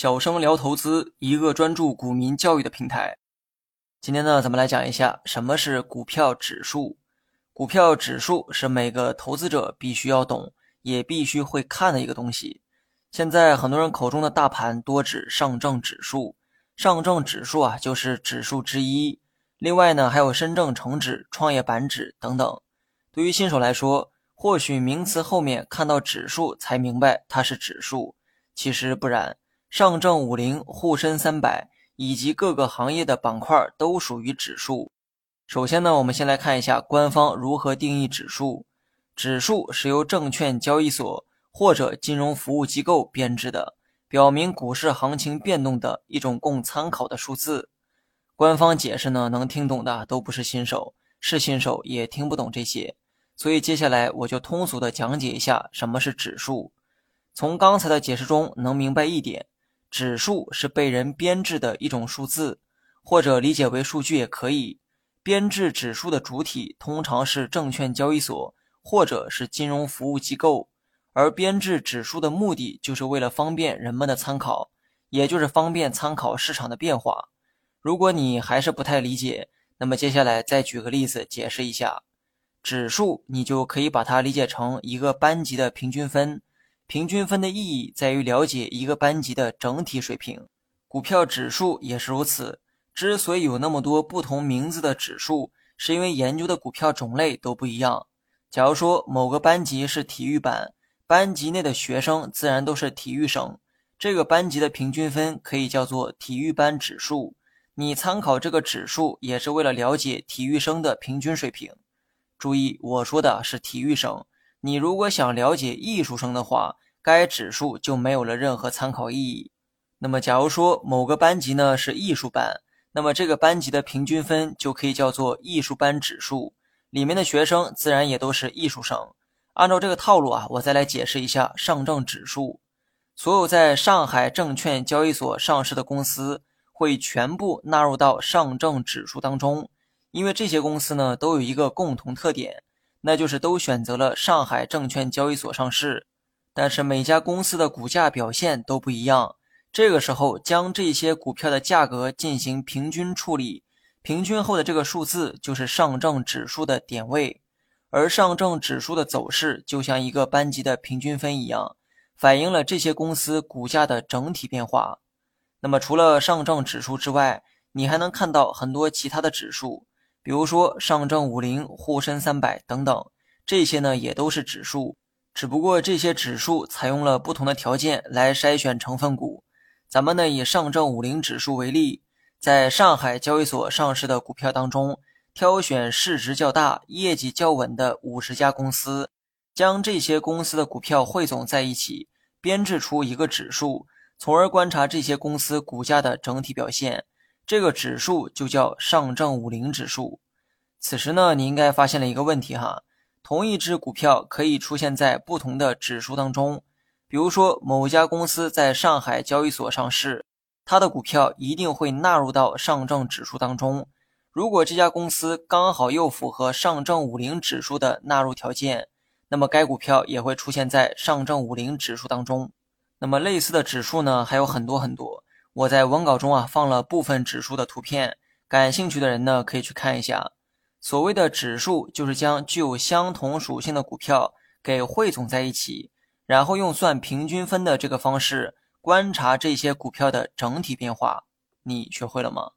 小生聊投资，一个专注股民教育的平台。今天呢，咱们来讲一下什么是股票指数。股票指数是每个投资者必须要懂，也必须会看的一个东西。现在很多人口中的大盘多指上证指数，上证指数啊就是指数之一。另外呢，还有深证成指、创业板指等等。对于新手来说，或许名词后面看到指数才明白它是指数，其实不然。上证五零、沪深三百以及各个行业的板块都属于指数。首先呢，我们先来看一下官方如何定义指数。指数是由证券交易所或者金融服务机构编制的，表明股市行情变动的一种供参考的数字。官方解释呢，能听懂的都不是新手，是新手也听不懂这些。所以接下来我就通俗的讲解一下什么是指数。从刚才的解释中能明白一点，指数是被人编制的一种数字，或者理解为数据也可以。编制指数的主体通常是证券交易所或者是金融服务机构，而编制指数的目的就是为了方便人们的参考，也就是方便参考市场的变化。如果你还是不太理解，那么接下来再举个例子解释一下。指数，你就可以把它理解成一个班级的平均分。平均分的意义在于了解一个班级的整体水平。股票指数也是如此。之所以有那么多不同名字的指数，是因为研究的股票种类都不一样。假如说某个班级是体育班，班级内的学生自然都是体育生，这个班级的平均分可以叫做体育班指数。你参考这个指数，也是为了了解体育生的平均水平。注意，我说的是体育生。你如果想了解艺术生的话，该指数就没有了任何参考意义。那么，假如说某个班级呢是艺术班，那么这个班级的平均分就可以叫做艺术班指数，里面的学生自然也都是艺术生。按照这个套路啊，我再来解释一下上证指数。所有在上海证券交易所上市的公司会全部纳入到上证指数当中。因为这些公司呢都有一个共同特点，那就是都选择了上海证券交易所上市，但是每家公司的股价表现都不一样。这个时候将这些股票的价格进行平均处理，平均后的这个数字就是上证指数的点位，而上证指数的走势就像一个班级的平均分一样，反映了这些公司股价的整体变化。那么除了上证指数之外，你还能看到很多其他的指数。比如说上证五零、沪深三百等等，这些呢也都是指数，只不过这些指数采用了不同的条件来筛选成分股。咱们呢以上证五零指数为例，在上海交易所上市的股票当中，挑选市值较大、业绩较稳的五十家公司，将这些公司的股票汇总在一起，编制出一个指数，从而观察这些公司股价的整体表现。这个指数就叫上证五零指数。此时呢，你应该发现了一个问题哈，同一只股票可以出现在不同的指数当中。比如说，某家公司在上海交易所上市，它的股票一定会纳入到上证指数当中。如果这家公司刚好又符合上证五零指数的纳入条件，那么该股票也会出现在上证五零指数当中。那么类似的指数呢，还有很多很多。我在文稿中啊放了部分指数的图片，感兴趣的人呢可以去看一下。所谓的指数就是将具有相同属性的股票给汇总在一起，然后用算平均分的这个方式观察这些股票的整体变化。你学会了吗？